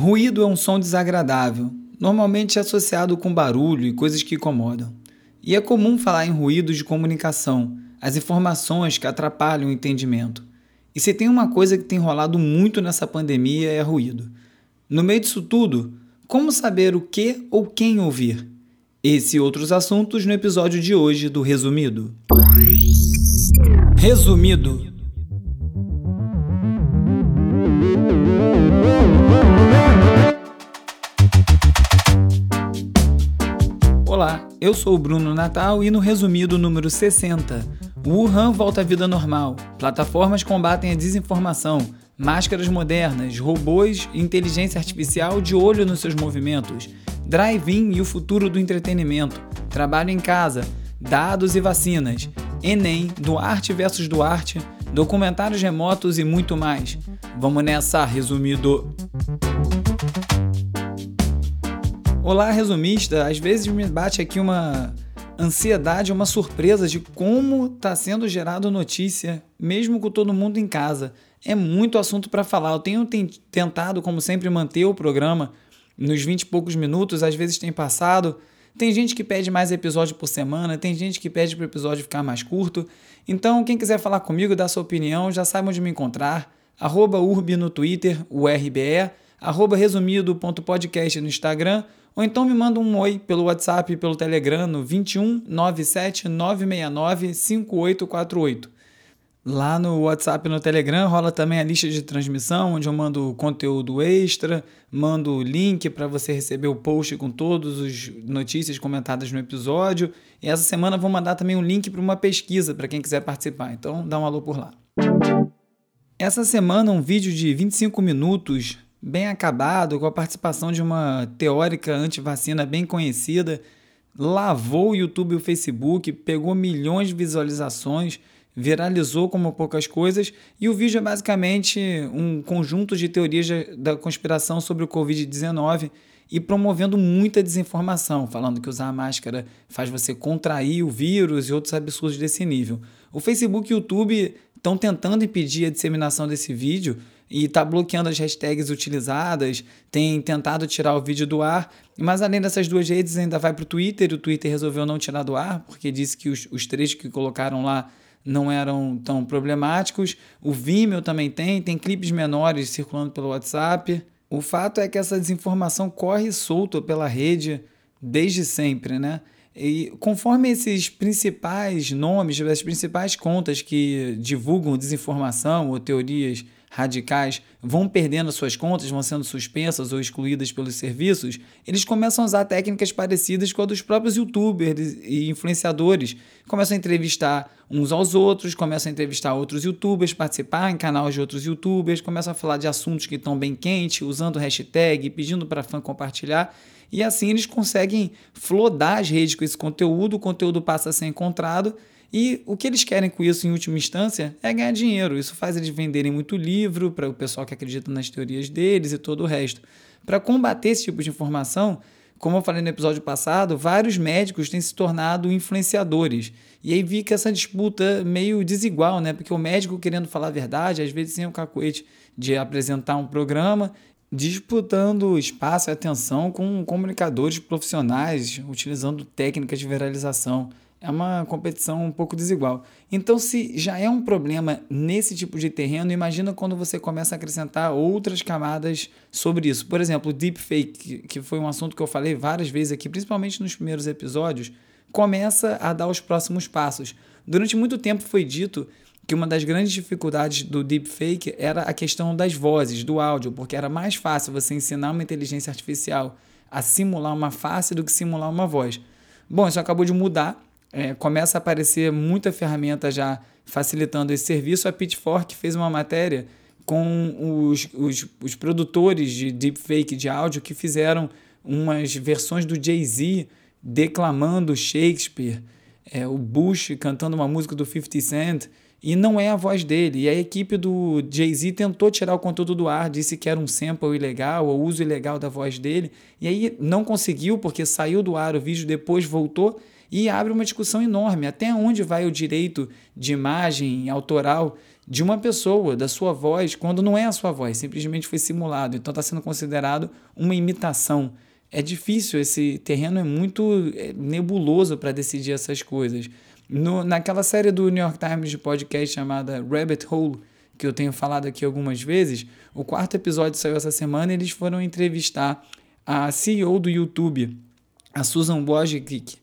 Ruído é um som desagradável, normalmente associado com barulho e coisas que incomodam. E é comum falar em ruídos de comunicação, as informações que atrapalham o entendimento. E se tem uma coisa que tem rolado muito nessa pandemia é ruído. No meio disso tudo, como saber o que ou quem ouvir? Esse e outros assuntos no episódio de hoje do Resumido. Resumido. Eu sou o Bruno Natal e no resumido número 60, Wuhan volta à vida normal, plataformas combatem a desinformação, máscaras modernas, robôs e inteligência artificial de olho nos seus movimentos, drive-in e o futuro do entretenimento, trabalho em casa, dados e vacinas, Enem, Duarte versus Duarte, documentários remotos e muito mais. Vamos nessa, resumido. Olá, resumista. Às vezes me bate aqui uma ansiedade, uma surpresa de como está sendo gerado notícia, mesmo com todo mundo em casa. É muito assunto para falar. Eu tenho tentado, como sempre, manter o programa nos 20 e poucos minutos, às vezes tem passado. Tem gente que pede mais episódio por semana, tem gente que pede para o episódio ficar mais curto. Então, quem quiser falar comigo, dar sua opinião, já sabe onde me encontrar. Arroba Urbi no Twitter, URBE, arroba resumido.podcast no Instagram ou então me manda um oi pelo WhatsApp e pelo Telegram no 21 97 969 5848. Lá no WhatsApp e no Telegram rola também a lista de transmissão, onde eu mando conteúdo extra, mando o link para você receber o post com todas as notícias comentadas no episódio. E essa semana vou mandar também um link para uma pesquisa para quem quiser participar. Então dá um alô por lá. Essa semana um vídeo de 25 minutos bem acabado, com a participação de uma teórica anti-vacina bem conhecida, lavou o YouTube e o Facebook, pegou milhões de visualizações, viralizou como poucas coisas, e o vídeo é basicamente um conjunto de teorias da conspiração sobre o Covid-19 e promovendo muita desinformação, falando que usar máscara faz você contrair o vírus e outros absurdos desse nível. O Facebook e o YouTube estão tentando impedir a disseminação desse vídeo, e está bloqueando as hashtags utilizadas, tem tentado tirar o vídeo do ar, mas além dessas duas redes ainda vai para o Twitter, o Twitter resolveu não tirar do ar, porque disse que os, os trechos que colocaram lá não eram tão problemáticos. O Vimeo também tem, tem clipes menores circulando pelo WhatsApp. O fato é que essa desinformação corre solta pela rede desde sempre, né? E conforme esses principais nomes, as principais contas que divulgam desinformação ou teorias radicais vão perdendo suas contas, vão sendo suspensas ou excluídas pelos serviços, eles começam a usar técnicas parecidas com a dos próprios youtubers e influenciadores. Começam a entrevistar uns aos outros, começam a entrevistar outros youtubers, participar em canais de outros youtubers, começam a falar de assuntos que estão bem quentes, usando hashtag, pedindo para fã compartilhar. E assim eles conseguem flodar as redes com esse conteúdo, o conteúdo passa a ser encontrado e o que eles querem com isso, em última instância, é ganhar dinheiro. Isso faz eles venderem muito livro para o pessoal que acredita nas teorias deles e todo o resto. Para combater esse tipo de informação, como eu falei no episódio passado, vários médicos têm se tornado influenciadores. E aí vi que essa disputa meio desigual, né? Porque o médico querendo falar a verdade, às vezes sem o cacuete de apresentar um programa, disputando espaço e atenção com comunicadores profissionais, utilizando técnicas de viralização é uma competição um pouco desigual. Então, se já é um problema nesse tipo de terreno, imagina quando você começa a acrescentar outras camadas sobre isso. Por exemplo, o deepfake, que foi um assunto que eu falei várias vezes aqui, principalmente nos primeiros episódios, começa a dar os próximos passos. Durante muito tempo foi dito que uma das grandes dificuldades do deepfake era a questão das vozes, do áudio, porque era mais fácil você ensinar uma inteligência artificial a simular uma face do que simular uma voz. Bom, isso acabou de mudar é, começa a aparecer muita ferramenta já facilitando esse serviço. A Pitchfork fez uma matéria com os, os, os produtores de deepfake de áudio que fizeram umas versões do Jay-Z declamando Shakespeare, é, o Bush cantando uma música do 50 Cent, e não é a voz dele. E a equipe do Jay-Z tentou tirar o conteúdo do ar, disse que era um sample ilegal, ou uso ilegal da voz dele, e aí não conseguiu, porque saiu do ar o vídeo, depois voltou, E abre uma discussão enorme. Até onde vai o direito de imagem autoral de uma pessoa, da sua voz, quando não é a sua voz, simplesmente foi simulado. Então está sendo considerado uma imitação. É difícil, esse terreno é muito é, nebuloso para decidir essas coisas. No, naquela série do New York Times de podcast chamada Rabbit Hole, que eu tenho falado aqui algumas vezes, o quarto episódio saiu essa semana e eles foram entrevistar a CEO do YouTube, a Susan Wojcicki,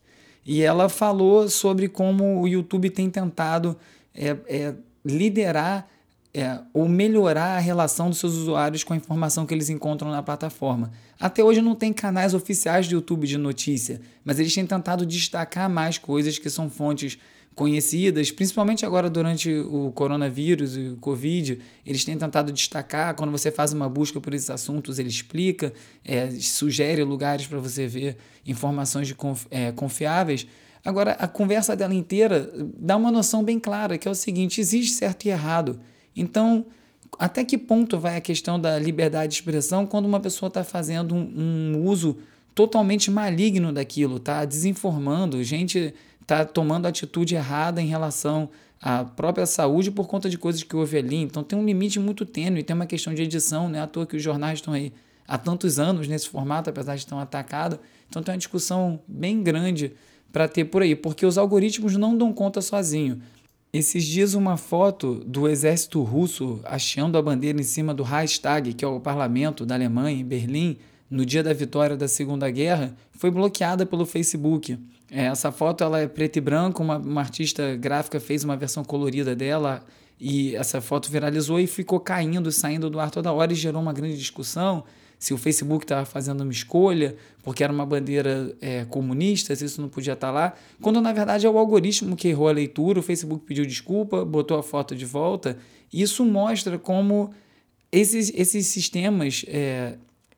e ela falou sobre como o YouTube tem tentado é, é, liderar é, ou melhorar a relação dos seus usuários com a informação que eles encontram na plataforma. Até hoje não tem canais oficiais do YouTube de notícia, mas eles têm tentado destacar mais coisas que são fontes conhecidas, principalmente agora durante o coronavírus e o Covid, eles têm tentado destacar. Quando você faz uma busca por esses assuntos, ele explica, é, sugere lugares para você ver informações de conf, é, confiáveis. Agora, a conversa dela inteira dá uma noção bem clara, que é o seguinte: existe certo e errado. Então, até que ponto vai a questão da liberdade de expressão quando uma pessoa está fazendo um, um, uso totalmente maligno daquilo, está desinformando, gente está tomando atitude errada em relação à própria saúde por conta de coisas que houve ali. Então tem um limite muito tênue, tem uma questão de edição, né? À toa que os jornais estão aí há tantos anos nesse formato, apesar de estar atacado. Então tem uma discussão bem grande para ter por aí, porque os algoritmos não dão conta sozinho. Esses dias, uma foto do exército russo hasteando a bandeira em cima do Reichstag, que é o parlamento da Alemanha, em Berlim, no dia da vitória da Segunda Guerra, foi bloqueada pelo Facebook. É, essa foto ela é preto e branco, uma, uma artista gráfica fez uma versão colorida dela e essa foto viralizou e ficou caindo, saindo do ar toda hora e gerou uma grande discussão se o Facebook estava fazendo uma escolha, porque era uma bandeira é, comunista, se isso não podia estar tá lá, quando na verdade é o algoritmo que errou a leitura, o Facebook pediu desculpa, botou a foto de volta. Isso mostra como esses, esses sistemas é,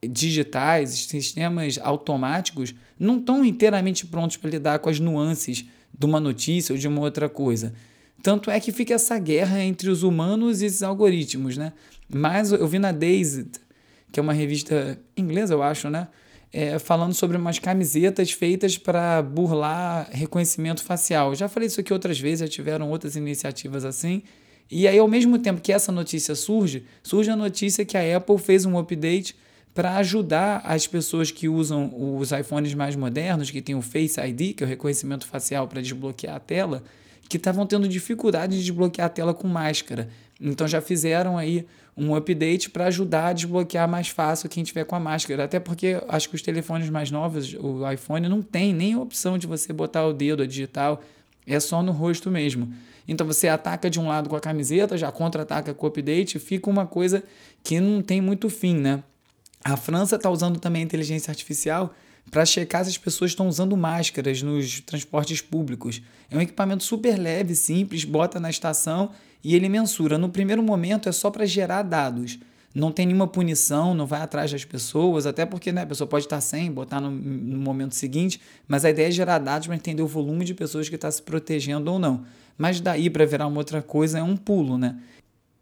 digitais, sistemas automáticos, não estão inteiramente prontos para lidar com as nuances de uma notícia ou de uma outra coisa. Tanto é que fica essa guerra entre os humanos e esses algoritmos, né? Mas eu vi na Dazed, que é uma revista inglesa, eu acho, né? É, falando sobre umas camisetas feitas para burlar reconhecimento facial. Já falei isso aqui outras vezes, já tiveram outras iniciativas assim. E aí, ao mesmo tempo que essa notícia surge, surge a notícia que a Apple fez um update para ajudar as pessoas que usam os iPhones mais modernos, que tem o Face ID, que é o reconhecimento facial para desbloquear a tela, que estavam tendo dificuldade de desbloquear a tela com máscara. Então já fizeram aí um update para ajudar a desbloquear mais fácil quem tiver com a máscara. Até porque acho que os telefones mais novos, o iPhone, não tem nem a opção de você botar o dedo, a digital, é só no rosto mesmo. Então você ataca de um lado com a camiseta, já contra-ataca com o update, fica uma coisa que não tem muito fim, né? A França está usando também a inteligência artificial para checar se as pessoas estão usando máscaras nos transportes públicos. É um equipamento super leve, simples, bota na estação e ele mensura. No primeiro momento é só para gerar dados. Não tem nenhuma punição, não vai atrás das pessoas, até porque né, a pessoa pode estar sem, botar no, no momento seguinte, mas a ideia é gerar dados para entender o volume de pessoas que está se protegendo ou não. Mas daí para virar uma outra coisa é um pulo, né?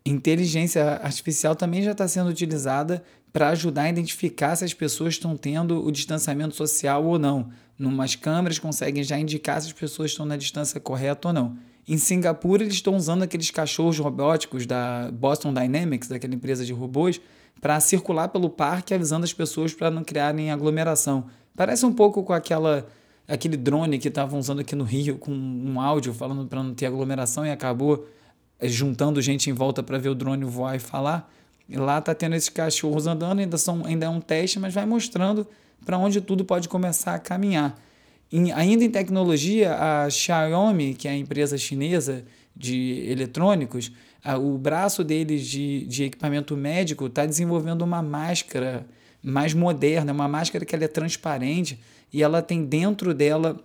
Inteligência artificial também já está sendo utilizada para ajudar a identificar se as pessoas estão tendo o distanciamento social ou não. Numas câmeras conseguem já indicar se as pessoas estão na distância correta ou não. Em Singapura, eles estão usando aqueles cachorros robóticos da Boston Dynamics, daquela empresa de robôs, para circular pelo parque avisando as pessoas para não criarem aglomeração. Parece um pouco com aquela aquele drone que estavam usando aqui no Rio com um áudio falando para não ter aglomeração e acabou juntando gente em volta para ver o drone voar e falar. E lá está tendo esses cachorros andando, ainda, são, ainda é um teste, mas vai mostrando para onde tudo pode começar a caminhar. Em, ainda em tecnologia, a Xiaomi, que é a empresa chinesa de eletrônicos, a, o braço deles de, de equipamento médico está desenvolvendo uma máscara mais moderna, uma máscara que ela é transparente e ela tem dentro dela,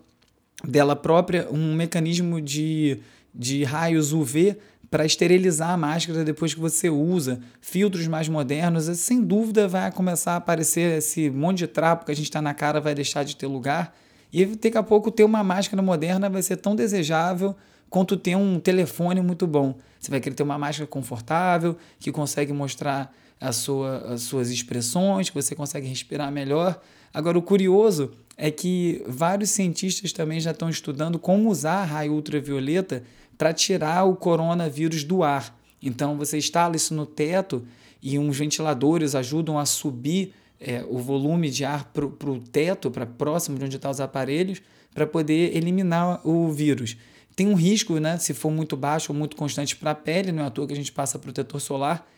dela própria um mecanismo de, de raios UV para esterilizar a máscara depois que você usa, filtros mais modernos, sem dúvida vai começar a aparecer esse monte de trapo que a gente está na cara, vai deixar de ter lugar. E daqui a pouco ter uma máscara moderna vai ser tão desejável quanto ter um telefone muito bom. Você vai querer ter uma máscara confortável, que consegue mostrar a sua, as suas expressões, que você consegue respirar melhor. Agora, o curioso é que vários cientistas também já estão estudando como usar raio ultravioleta para tirar o coronavírus do ar. Então, você instala isso no teto e uns ventiladores ajudam a subir é, o volume de ar para o teto, para próximo de onde estão tá os aparelhos, para poder eliminar o vírus. Tem um risco, né, se for muito baixo ou muito constante para a pele, não é à toa que a gente passa protetor solar,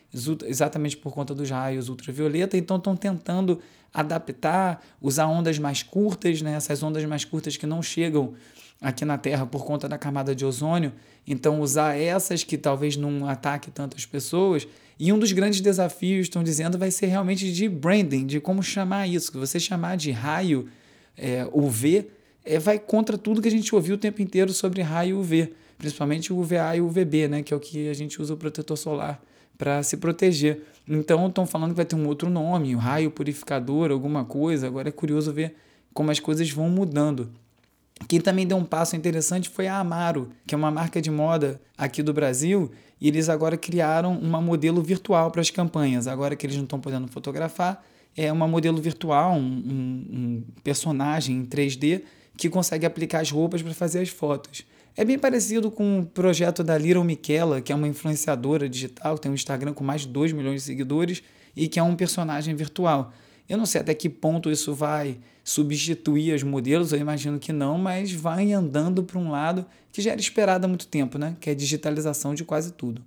exatamente por conta dos raios ultravioleta, então estão tentando adaptar, usar ondas mais curtas, né, essas ondas mais curtas que não chegam aqui na Terra por conta da camada de ozônio, então usar essas que talvez não ataque tantas pessoas. E um dos grandes desafios, estão dizendo, vai ser realmente de branding, de como chamar isso, que você chamar de raio é, UV é, vai contra tudo que a gente ouviu o tempo inteiro sobre raio UV, principalmente o UVA e o UVB, né, que é o que a gente usa o protetor solar para se proteger. Então estão falando que vai ter um outro nome, o raio purificador, alguma coisa. Agora é curioso ver como as coisas vão mudando. Quem também deu um passo interessante foi a Amaro, que é uma marca de moda aqui do Brasil, e eles agora criaram uma modelo virtual para as campanhas. Agora que eles não estão podendo fotografar, é uma modelo virtual, um, um, um personagem em 3D que consegue aplicar as roupas para fazer as fotos. É bem parecido com o projeto da Little Michela, que é uma influenciadora digital, tem um Instagram com mais de 2 milhões de seguidores e que é um personagem virtual. Eu não sei até que ponto isso vai substituir os modelos, eu imagino que não, mas vai andando para um lado que já era esperado há muito tempo, né? que é a digitalização de quase tudo.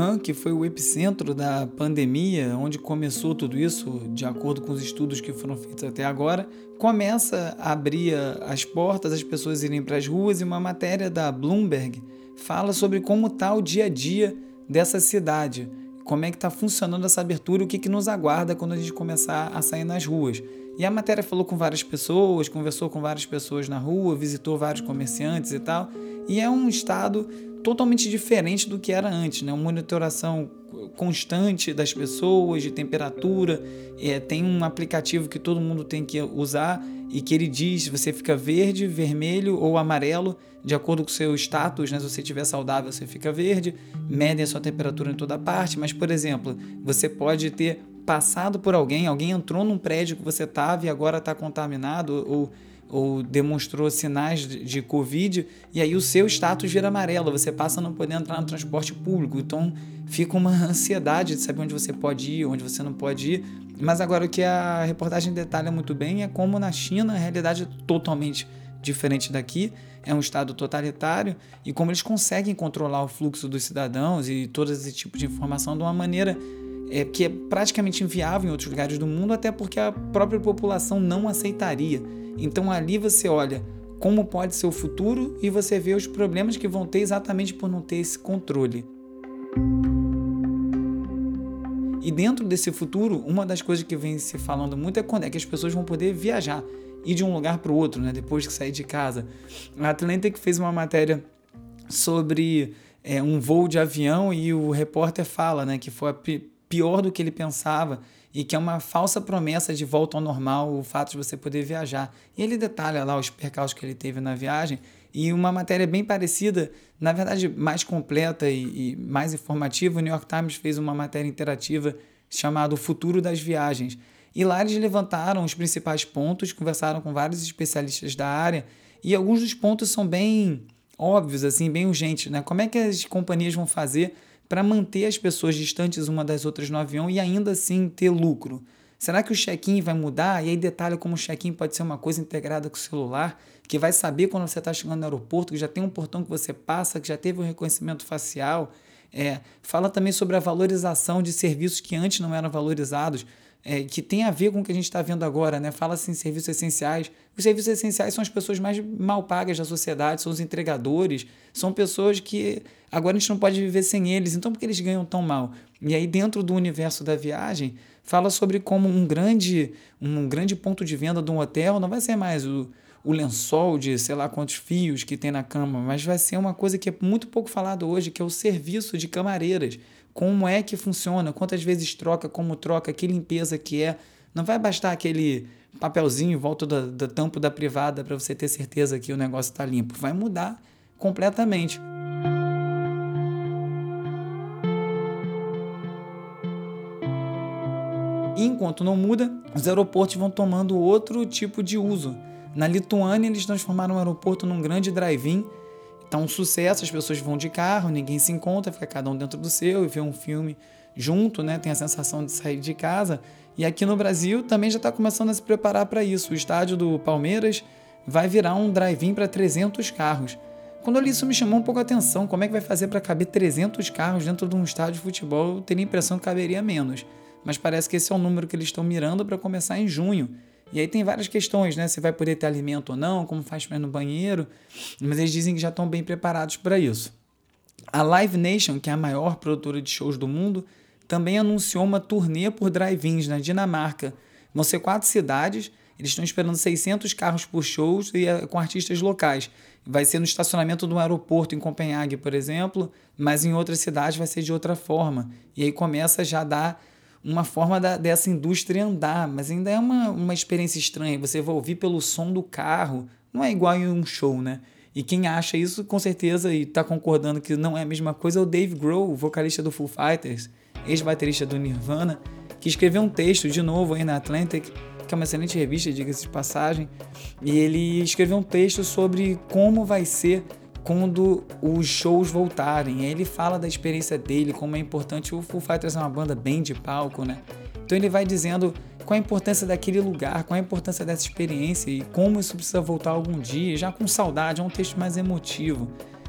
Wuhan, que foi o epicentro da pandemia, onde começou tudo isso, de acordo com os estudos que foram feitos até agora, começa a abrir as portas, as pessoas irem para as ruas e uma matéria da Bloomberg fala sobre como está o dia a dia dessa cidade, como é que está funcionando essa abertura, o que, que nos aguarda quando a gente começar a sair nas ruas. E a matéria falou com várias pessoas, conversou com várias pessoas na rua, visitou vários comerciantes e tal, e é um estado totalmente diferente do que era antes, né? Uma monitoração constante das pessoas, de temperatura. É, tem um aplicativo que todo mundo tem que usar e que ele diz você fica verde, vermelho ou amarelo, de acordo com o seu status, né? Se você estiver saudável, você fica verde, medem a sua temperatura em toda parte, mas, por exemplo, você pode ter passado por alguém, alguém entrou num prédio que você estava e agora está contaminado ou ou demonstrou sinais de Covid, e aí o seu status vira amarelo, você passa a não poder entrar no transporte público. Então fica uma ansiedade de saber onde você pode ir, onde você não pode ir. Mas agora o que a reportagem detalha muito bem é como na China a realidade é totalmente diferente daqui, é um estado totalitário e como eles conseguem controlar o fluxo dos cidadãos e todo esse tipo de informação de uma maneira é, que é praticamente inviável em outros lugares do mundo, até porque a própria população não aceitaria. Então ali você olha como pode ser o futuro e você vê os problemas que vão ter exatamente por não ter esse controle. E dentro desse futuro, uma das coisas que vem se falando muito é quando é que as pessoas vão poder viajar, ir de um lugar para o outro, né, depois que sair de casa. A Atlantic fez uma matéria sobre é, um voo de avião e o repórter fala né, que foi pior do que ele pensava e que é uma falsa promessa de volta ao normal o fato de você poder viajar. E ele detalha lá os percalços que ele teve na viagem e uma matéria bem parecida, na verdade mais completa e, e mais informativa, o New York Times fez uma matéria interativa chamada O Futuro das Viagens. E lá eles levantaram os principais pontos, conversaram com vários especialistas da área e alguns dos pontos são bem óbvios, assim, bem urgentes, né? Como é que as companhias vão fazer para manter as pessoas distantes uma das outras no avião e ainda assim ter lucro? Será que o check-in vai mudar? E aí detalha como o check-in pode ser uma coisa integrada com o celular, que vai saber quando você está chegando no aeroporto, que já tem um portão que você passa, que já teve um reconhecimento facial. É, fala também sobre a valorização de serviços que antes não eram valorizados é, que tem a ver com o que a gente está vendo agora, né? Fala-se em serviços essenciais. Os serviços essenciais são as pessoas mais mal pagas da sociedade, são os entregadores, são pessoas que agora a gente não pode viver sem eles, então por que eles ganham tão mal? E aí, dentro do universo da viagem, fala sobre como um grande, um grande ponto de venda de um hotel não vai ser mais o, o lençol de sei lá quantos fios que tem na cama, mas vai ser uma coisa que é muito pouco falado hoje, que é o serviço de camareiras como é que funciona, quantas vezes troca, como troca, que limpeza que é. Não vai bastar aquele papelzinho em volta da, da tampa da privada para você ter certeza que o negócio está limpo. Vai mudar completamente. E enquanto não muda, os aeroportos vão tomando outro tipo de uso. Na Lituânia, eles transformaram o aeroporto num grande drive-in Tá um sucesso, as pessoas vão de carro, ninguém se encontra, fica cada um dentro do seu e vê um filme junto, né? Tem a sensação de sair de casa. E aqui no Brasil também já está começando a se preparar para isso. O estádio do Palmeiras vai virar um drive-in para 300 carros. Quando eu li isso me chamou um pouco a atenção. Como é que vai fazer para caber 300 carros dentro de um estádio de futebol? Eu teria a impressão que caberia menos. Mas parece que esse é o número que eles estão mirando para começar em junho. E aí tem várias questões, né? Se vai poder ter alimento ou não, como faz para ir no banheiro. Mas eles dizem que já estão bem preparados para isso. A Live Nation, que é a maior produtora de shows do mundo, também anunciou uma turnê por drive-ins na Dinamarca. Vão ser quatro cidades, eles estão esperando 600 carros por shows e é com artistas locais. Vai ser no estacionamento do aeroporto em Copenhague, por exemplo, mas em outras cidades vai ser de outra forma. E aí começa já a dar uma forma da, dessa indústria andar, mas ainda é uma, uma experiência estranha. Você vai ouvir pelo som do carro, não é igual em um show, né? E quem acha isso, com certeza, e está concordando que não é a mesma coisa, é o Dave Grohl, vocalista do Foo Fighters ex-baterista do Nirvana, que escreveu um texto de novo aí na Atlantic, que é uma excelente revista, diga-se de passagem, e ele escreveu um texto sobre como vai ser quando os shows voltarem. Ele fala da experiência dele, como é importante. O Foo Fighters é uma banda bem de palco, né? Então ele vai dizendo qual a importância daquele lugar, qual a importância dessa experiência e como isso precisa voltar algum dia, já com saudade, é um texto mais emotivo.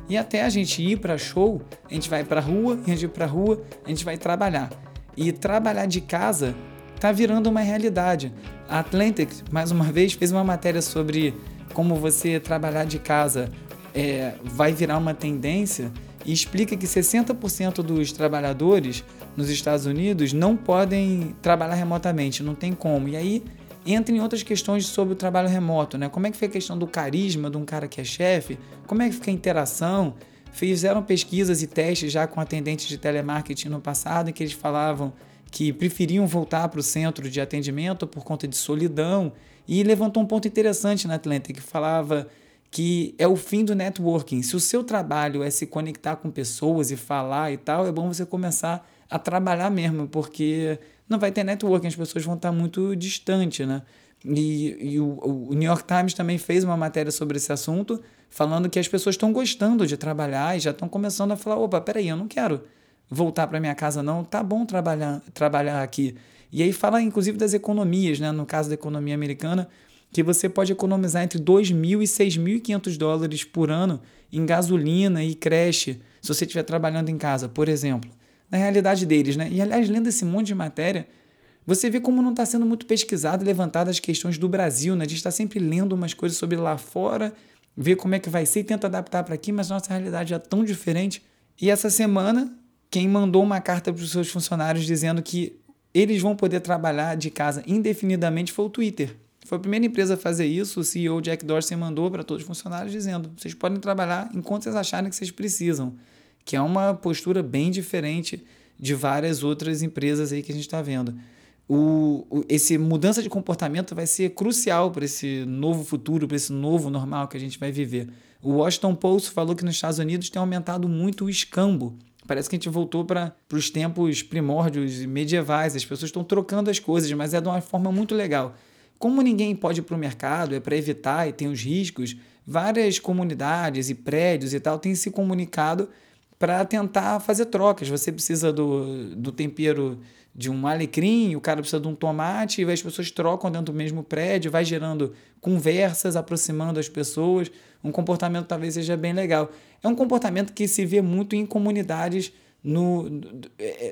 E até a gente ir para show, a gente vai para rua, a gente ir para rua, a gente vai trabalhar. E trabalhar de casa tá virando uma realidade. A Atlantic, mais uma vez, fez uma matéria sobre como você trabalhar de casa é, vai virar uma tendência e explica que 60% dos trabalhadores nos Estados Unidos não podem trabalhar remotamente, não tem como. E aí entra em outras questões sobre o trabalho remoto, né? Como é que foi a questão do carisma de um cara que é chefe? Como é que fica a interação? Fizeram pesquisas e testes já com atendentes de telemarketing no passado em que eles falavam que preferiam voltar para o centro de atendimento por conta de solidão e levantou um ponto interessante na Atlanta que falava que é o fim do networking. Se o seu trabalho é se conectar com pessoas e falar e tal, é bom você começar a trabalhar mesmo, porque não vai ter networking, as pessoas vão estar muito distantes, né? E, e o, o, New York Times também fez uma matéria sobre esse assunto, falando que as pessoas estão gostando de trabalhar e já estão começando a falar: opa, peraí, eu não quero voltar para minha casa, não, tá bom trabalhar, trabalhar aqui. E aí fala, inclusive, das economias, né? No caso da economia americana, que você pode economizar entre 2.000 e 6.500 dólares por ano em gasolina e creche, se você estiver trabalhando em casa, por exemplo na realidade deles, né? E aliás, lendo esse monte de matéria, você vê como não está sendo muito pesquisado e levantado as questões do Brasil, né? A gente está sempre lendo umas coisas sobre lá fora, ver como é que vai ser e tenta adaptar para aqui, mas nossa realidade é tão diferente. E essa semana, quem mandou uma carta para os seus funcionários dizendo que eles vão poder trabalhar de casa indefinidamente foi o Twitter. Foi a primeira empresa a fazer isso. O CEO Jack Dorsey mandou para todos os funcionários dizendo: vocês podem trabalhar enquanto vocês acharem que vocês precisam que é uma postura bem diferente de várias outras empresas aí que a gente está vendo. O, o, esse mudança de comportamento vai ser crucial para esse novo futuro, para esse novo normal que a gente vai viver. O Washington Post falou que nos Estados Unidos tem aumentado muito o escambo. Parece que a gente voltou para os tempos primórdios medievais. As pessoas estão trocando as coisas, mas é de uma forma muito legal. Como ninguém pode ir para o mercado, é para evitar e tem os riscos, várias comunidades e prédios e tal têm se comunicado para tentar fazer trocas. Você precisa do, do tempero de um alecrim, o cara precisa de um tomate, e as pessoas trocam dentro do mesmo prédio, vai gerando conversas, aproximando as pessoas. Um comportamento talvez seja bem legal. É um comportamento que se vê muito em comunidades no,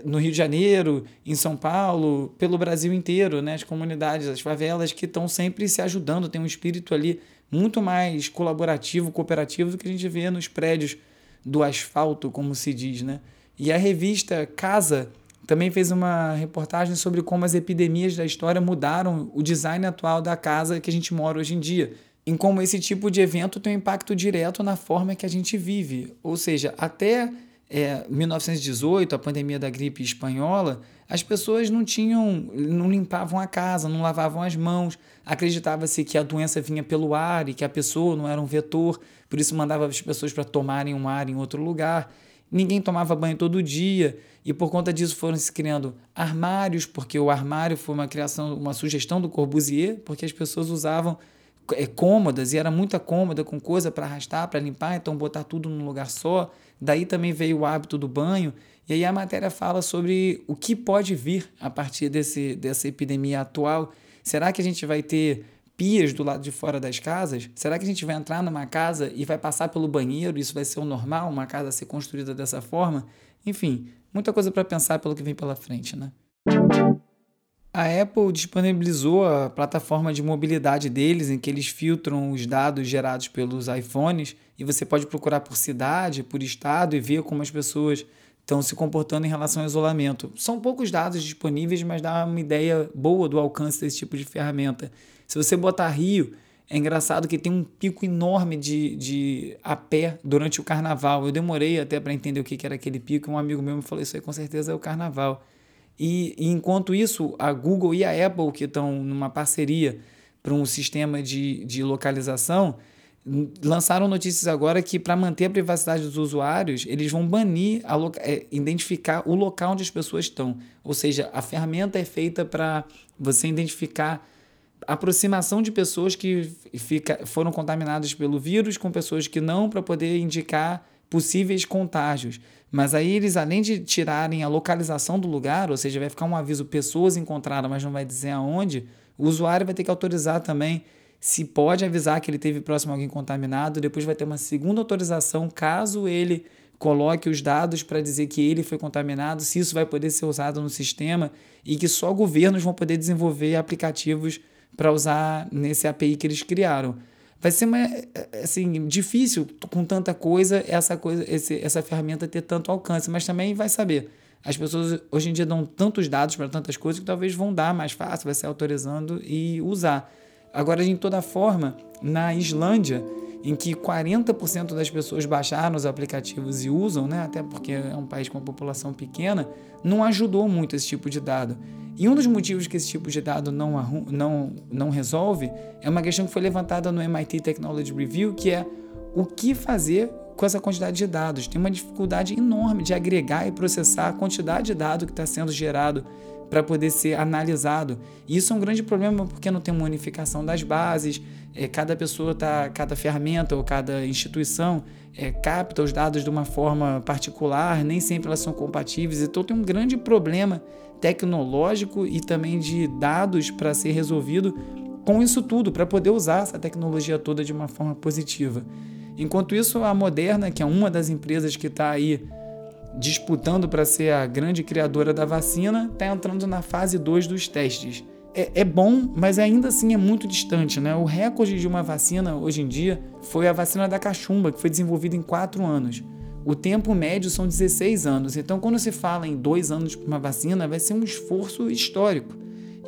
no Rio de Janeiro, em São Paulo, pelo Brasil inteiro, né? as comunidades, as favelas que estão sempre se ajudando, tem um espírito ali muito mais colaborativo, cooperativo do que a gente vê nos prédios do asfalto, como se diz, né? E a revista Casa também fez uma reportagem sobre como as epidemias da história mudaram o design atual da casa que a gente mora hoje em dia, em como esse tipo de evento tem um impacto direto na forma que a gente vive. Ou seja, até é, 1918, a pandemia da gripe espanhola, as pessoas não tinham, não limpavam a casa, não lavavam as mãos, acreditava-se que a doença vinha pelo ar e que a pessoa não era um vetor, por isso mandava as pessoas para tomarem um ar em outro lugar. ninguém tomava banho todo dia e por conta disso foram se criando armários, porque o armário foi uma criação, uma sugestão do Corbusier, porque as pessoas usavam é, cômodas e era muita cômoda com coisa para arrastar, para limpar, então botar tudo num lugar só. Daí também veio o hábito do banho. E aí a matéria fala sobre o que pode vir a partir desse, dessa epidemia atual. Será que a gente vai ter pias do lado de fora das casas? Será que a gente vai entrar numa casa e vai passar pelo banheiro? Isso vai ser o normal, uma casa ser construída dessa forma? Enfim, muita coisa para pensar pelo que vem pela frente, né? A Apple disponibilizou a plataforma de mobilidade deles, em que eles filtram os dados gerados pelos iPhones e você pode procurar por cidade, por estado e ver como as pessoas estão se comportando em relação ao isolamento. São poucos dados disponíveis, mas dá uma ideia boa do alcance desse tipo de ferramenta. Se você botar Rio, é engraçado que tem um pico enorme de, de a pé durante o carnaval. Eu demorei até para entender o que era aquele pico. Um amigo meu me falou: Isso aí com certeza é o carnaval. E, e enquanto isso, a Google e a Apple, que estão numa parceria para um sistema de, de localização, lançaram notícias agora que para manter a privacidade dos usuários, eles vão banir, a, é, identificar o local onde as pessoas estão. Ou seja, a ferramenta é feita para você identificar a aproximação de pessoas que fica, foram contaminadas pelo vírus com pessoas que não, para poder indicar possíveis contágios. Mas aí eles, além de tirarem a localização do lugar, ou seja, vai ficar um aviso pessoas encontradas, mas não vai dizer aonde, o usuário vai ter que autorizar também se pode avisar que ele teve próximo a alguém contaminado, depois vai ter uma segunda autorização caso ele coloque os dados para dizer que ele foi contaminado, se isso vai poder ser usado no sistema e que só governos vão poder desenvolver aplicativos para usar nesse API que eles criaram vai ser uma, assim, difícil com tanta coisa essa coisa esse, essa ferramenta ter tanto alcance, mas também vai saber. As pessoas hoje em dia dão tantos dados para tantas coisas que talvez vão dar mais fácil, vai ser autorizando e usar. Agora, de toda forma, na Islândia, em que 40% das pessoas baixaram os aplicativos e usam, né, até porque é um país com uma população pequena, não ajudou muito esse tipo de dado. E um dos motivos que esse tipo de dado não, não, não resolve é uma questão que foi levantada no MIT Technology Review, que é o que fazer com essa quantidade de dados. Tem uma dificuldade enorme de agregar e processar a quantidade de dado que está sendo gerado para poder ser analisado. E isso é um grande problema porque não tem uma unificação das bases, é, cada pessoa tá, cada ferramenta ou cada instituição é, capta os dados de uma forma particular, nem sempre elas são compatíveis, então tem um grande problema tecnológico e também de dados para ser resolvido com isso tudo, para poder usar essa tecnologia toda de uma forma positiva. Enquanto isso, a Moderna, que é uma das empresas que está aí disputando para ser a grande criadora da vacina, está entrando na fase 2 dos testes. É, é, bom, mas ainda assim é muito distante. Né? O recorde de uma vacina hoje em dia foi a vacina da cachumba, que foi desenvolvida em 4 anos. O tempo médio são 16 anos. Então, quando se fala em dois anos para uma vacina, vai ser um esforço histórico.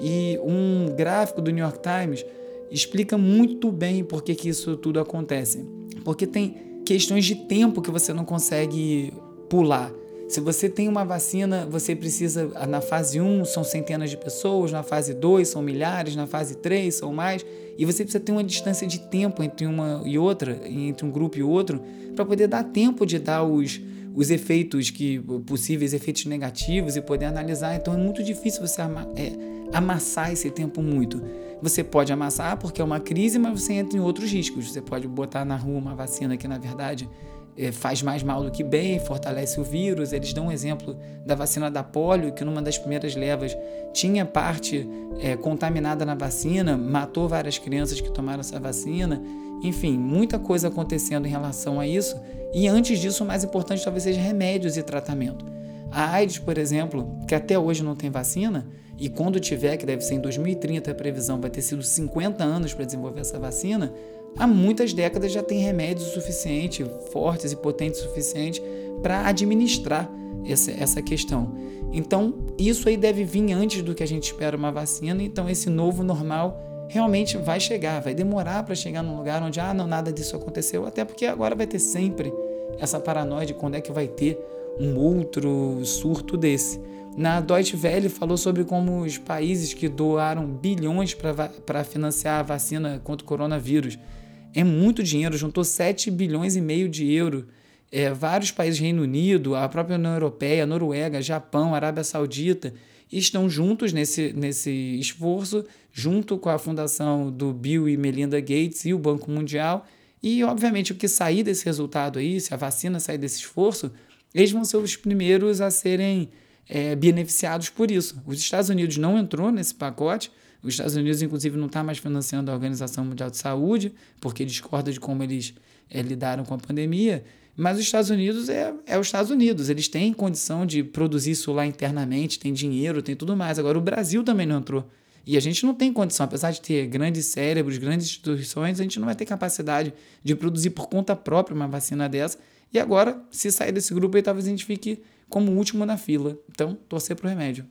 E um gráfico do New York Times explica muito bem por que, que isso tudo acontece. Porque tem questões de tempo que você não consegue pular. Se você tem uma vacina, você precisa, na fase 1 são centenas de pessoas, na fase 2 são milhares, na fase 3 são mais, e você precisa ter uma distância de tempo entre uma e outra, entre um grupo e outro, para poder dar tempo de dar os, os efeitos que possíveis efeitos negativos e poder analisar. Então é muito difícil você ama, é, amassar esse tempo muito. Você pode amassar porque é uma crise, mas você entra em outros riscos. Você pode botar na rua uma vacina que na verdade faz mais mal do que bem, fortalece o vírus. Eles dão um exemplo da vacina da polio, que numa das primeiras levas tinha parte é, contaminada na vacina, matou várias crianças que tomaram essa vacina. Enfim, muita coisa acontecendo em relação a isso. E antes disso, o mais importante talvez seja remédios e tratamento. A AIDS, por exemplo, que até hoje não tem vacina, e quando tiver, que deve ser em 2030, a previsão vai ter sido 50 anos para desenvolver essa vacina, há muitas décadas já tem remédios suficientes, fortes e potentes o suficiente para administrar essa, essa questão. Então, isso aí deve vir antes do que a gente espera uma vacina. Então, esse novo normal realmente vai chegar, vai demorar para chegar num lugar onde, ah, não, nada disso aconteceu, até porque agora vai ter sempre essa paranoia de quando é que vai ter um outro surto desse. Na Deutsche Welle falou sobre como os países que doaram bilhões para financiar a vacina contra o coronavírus é muito dinheiro, juntou 7 bilhões e meio de euro é, vários países, Reino Unido, a própria União Europeia, Noruega, Japão, Arábia Saudita, estão juntos nesse, nesse esforço, junto com a fundação do Bill e Melinda Gates e o Banco Mundial. E, obviamente, o que sair desse resultado aí, se a vacina sair desse esforço, eles vão ser os primeiros a serem é, beneficiados por isso. Os Estados Unidos não entrou nesse pacote, os Estados Unidos, inclusive, não está mais financiando a Organização Mundial de Saúde, porque discorda de como eles é, lidaram com a pandemia. Mas os Estados Unidos é, é os Estados Unidos, eles têm condição de produzir isso lá internamente, tem dinheiro, tem tudo mais. Agora, o Brasil também não entrou. E a gente não tem condição, apesar de ter grandes cérebros, grandes instituições, a gente não vai ter capacidade de produzir por conta própria uma vacina dessa. E agora, se sair desse grupo aí, talvez a gente fique como último na fila. Então, torcer para o remédio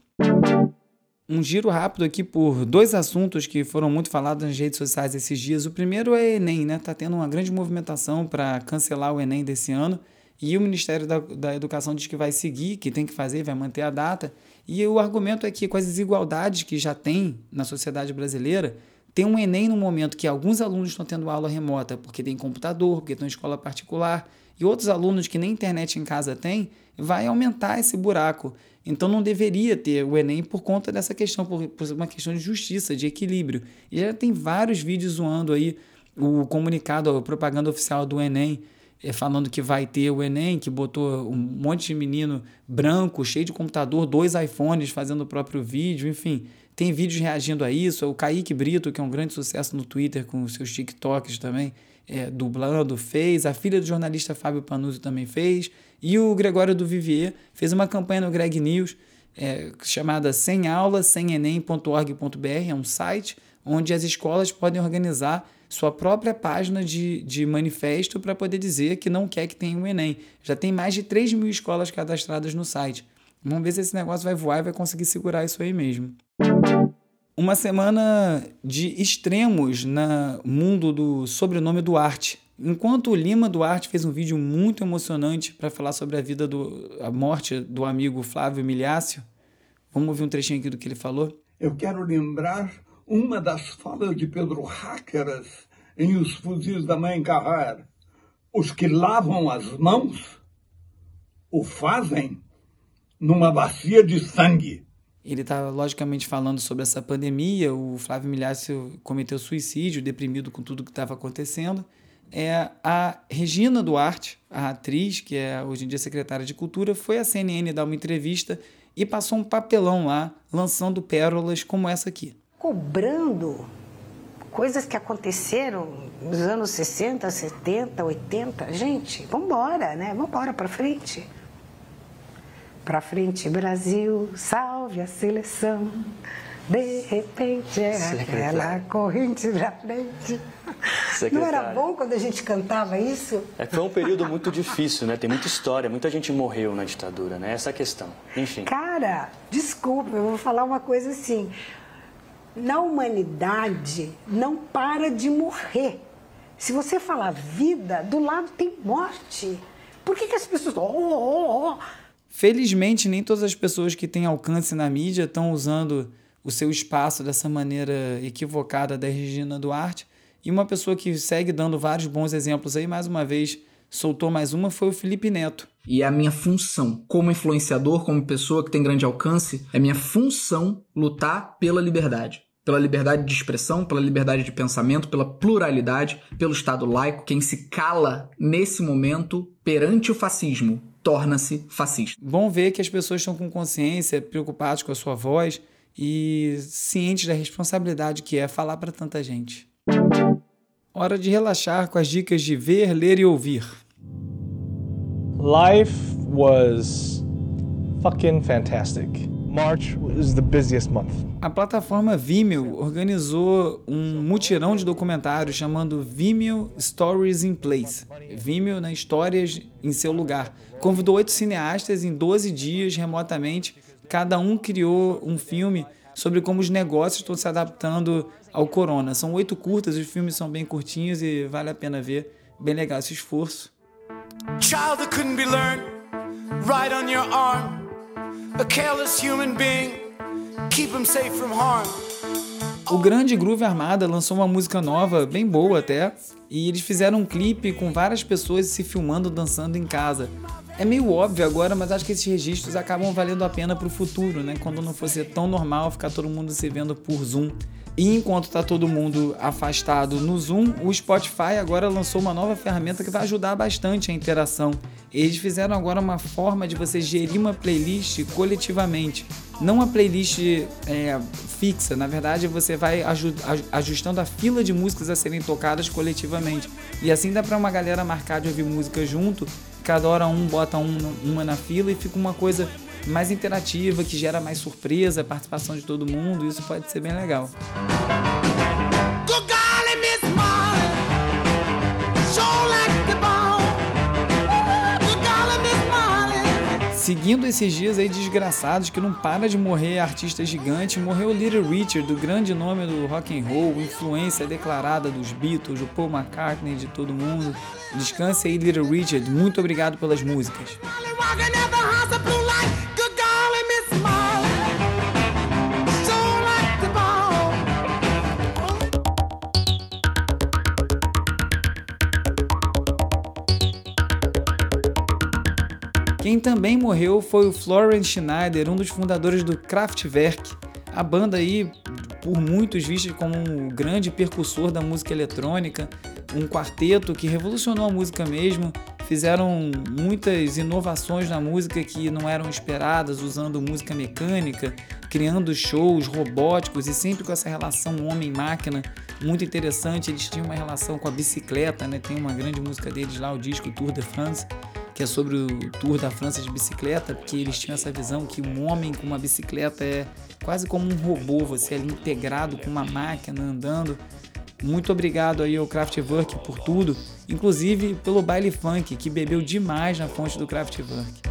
um giro rápido aqui por dois assuntos que foram muito falados nas redes sociais esses dias. O primeiro é Enem, né? Tá tendo uma grande movimentação para cancelar o Enem desse ano. E o Ministério da, da Educação diz que vai seguir, que tem que fazer, vai manter a data. E o argumento é que, com as desigualdades que já tem na sociedade brasileira, tem um Enem no momento que alguns alunos estão tendo aula remota porque tem computador, porque estão em escola particular, e outros alunos que nem internet em casa têm, vai aumentar esse buraco. Então não deveria ter o Enem por conta dessa questão, por, por uma questão de justiça, de equilíbrio. E já tem vários vídeos zoando aí o comunicado, a propaganda oficial do Enem, é, falando que vai ter o Enem, que botou um monte de menino branco, cheio de computador, dois iPhones fazendo o próprio vídeo, enfim. Tem vídeos reagindo a isso. O Kaique Brito, que é um grande sucesso no Twitter com os seus TikToks também, é, dublando, fez. A filha do jornalista Fábio Panuzzi também fez. E o Gregório do Vivier fez uma campanha no Greg News é, chamada sem aula, sem enem.org.br, é um site onde as escolas podem organizar sua própria página de, de manifesto para poder dizer que não quer que tenha o Enem. Já tem mais de 3 mil escolas cadastradas no site. Vamos ver se esse negócio vai voar e vai conseguir segurar isso aí mesmo. Uma semana de extremos no mundo do sobrenome Duarte. Enquanto Lima Duarte fez um vídeo muito emocionante para falar sobre a vida do a morte do amigo Flávio Milhácio, vamos ouvir um trechinho aqui do que ele falou. Eu quero lembrar uma das falas de Pedro Hackers em Os Fuzis da Mãe Carrer. Os que lavam as mãos o fazem numa bacia de sangue. Ele está, logicamente, falando sobre essa pandemia. O Flávio Milhácio cometeu suicídio, deprimido com tudo que estava acontecendo. É a Regina Duarte, a atriz, que é hoje em dia secretária de Cultura, foi à CNN dar uma entrevista e passou um papelão lá, lançando pérolas como essa aqui. Cobrando coisas que aconteceram nos anos 60, 70, 80. Gente, vamos embora, né? Vamos embora para frente. Pra frente, Brasil, salve a seleção. De repente é aquela corrente pra frente. Secretário. Não era bom quando a gente cantava isso? É, foi um período muito difícil, né? Tem muita história, muita gente morreu na ditadura, né? Essa é questão. Enfim. Cara, desculpa, eu vou falar uma coisa assim. Na humanidade, não para de morrer. Se você falar vida, do lado tem morte. Por que, que as pessoas. Oh, oh, oh. Felizmente, nem todas as pessoas que têm alcance na mídia estão usando o seu espaço dessa maneira equivocada da Regina Duarte. E uma pessoa que segue dando vários bons exemplos aí, mais uma vez, soltou mais uma, foi o Felipe Neto. E é a minha função, como influenciador, como pessoa que tem grande alcance, é minha função lutar pela liberdade. Pela liberdade de expressão, pela liberdade de pensamento, pela pluralidade, pelo Estado laico. Quem se cala nesse momento perante o fascismo torna-se fascista. Bom ver que as pessoas estão com consciência, preocupadas com a sua voz e cientes da responsabilidade que é falar para tanta gente. Hora de relaxar com as dicas de ver, ler e ouvir. Life was fucking fantastic. March was the busiest month. A plataforma Vimeo organizou um mutirão de documentários chamando Vimeo Stories in Place. Vimeo, né, histórias em seu lugar. Convidou oito cineastas em 12 dias remotamente. Cada um criou um filme sobre como os negócios estão se adaptando ao corona. São oito curtas, os filmes são bem curtinhos e vale a pena ver. Bem legal esse esforço. Child that couldn't be learned, right on your arm. A careless human being, keep him safe from harm. O Grande Groove Armada lançou uma música nova, bem boa até, e eles fizeram um clipe com várias pessoas se filmando dançando em casa. É meio óbvio agora, mas acho que esses registros acabam valendo a pena pro futuro, né? Quando não fosse tão normal ficar todo mundo se vendo por Zoom. E enquanto está todo mundo afastado no Zoom, o Spotify agora lançou uma nova ferramenta que vai ajudar bastante a interação. Eles fizeram agora uma forma de você gerir uma playlist coletivamente. Não uma playlist é, fixa, na verdade você vai ajustando a fila de músicas a serem tocadas coletivamente. E assim dá para uma galera marcar de ouvir música junto, cada hora um bota um, uma na fila e fica uma coisa mais interativa, que gera mais surpresa, participação de todo mundo, isso pode ser bem legal. Seguindo esses dias aí desgraçados que não para de morrer artista gigante, morreu Little Richard, do grande nome do rock and roll, influência declarada dos Beatles, do Paul McCartney, de todo mundo. Descanse aí, Little Richard. Muito obrigado pelas músicas. Quem também morreu foi o Florian Schneider, um dos fundadores do Kraftwerk, a banda aí por muitos vista como um grande percussor da música eletrônica, um quarteto que revolucionou a música mesmo, fizeram muitas inovações na música que não eram esperadas, usando música mecânica, criando shows robóticos e sempre com essa relação homem-máquina muito interessante. Eles tinham uma relação com a bicicleta, né? Tem uma grande música deles lá, o disco Tour de France, que é sobre o Tour da França de bicicleta, porque eles tinham essa visão que um homem com uma bicicleta é quase como um robô, você é ali integrado com uma máquina andando. Muito obrigado aí ao Kraftwerk por tudo, inclusive pelo baile funk que bebeu demais na fonte do Kraftwerk.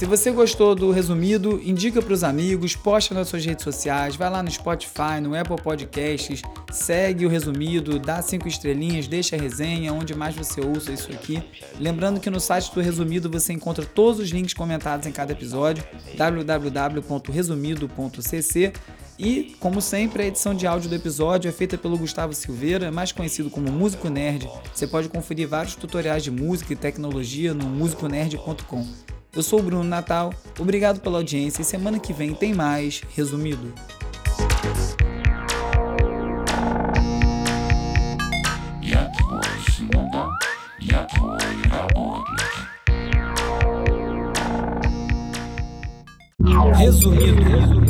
Se você gostou do resumido, indica para os amigos, posta nas suas redes sociais, vai lá no Spotify, no Apple Podcasts, segue o resumido, dá cinco estrelinhas, deixa a resenha, onde mais você ouça isso aqui. Lembrando que no site do Resumido você encontra todos os links comentados em cada episódio, www.resumido.cc. E, como sempre, a edição de áudio do episódio é feita pelo Gustavo Silveira, mais conhecido como Músico Nerd. Você pode conferir vários tutoriais de música e tecnologia no musiconerd.com. Eu sou o Bruno Natal, obrigado pela audiência e semana que vem tem mais Resumido. Resumido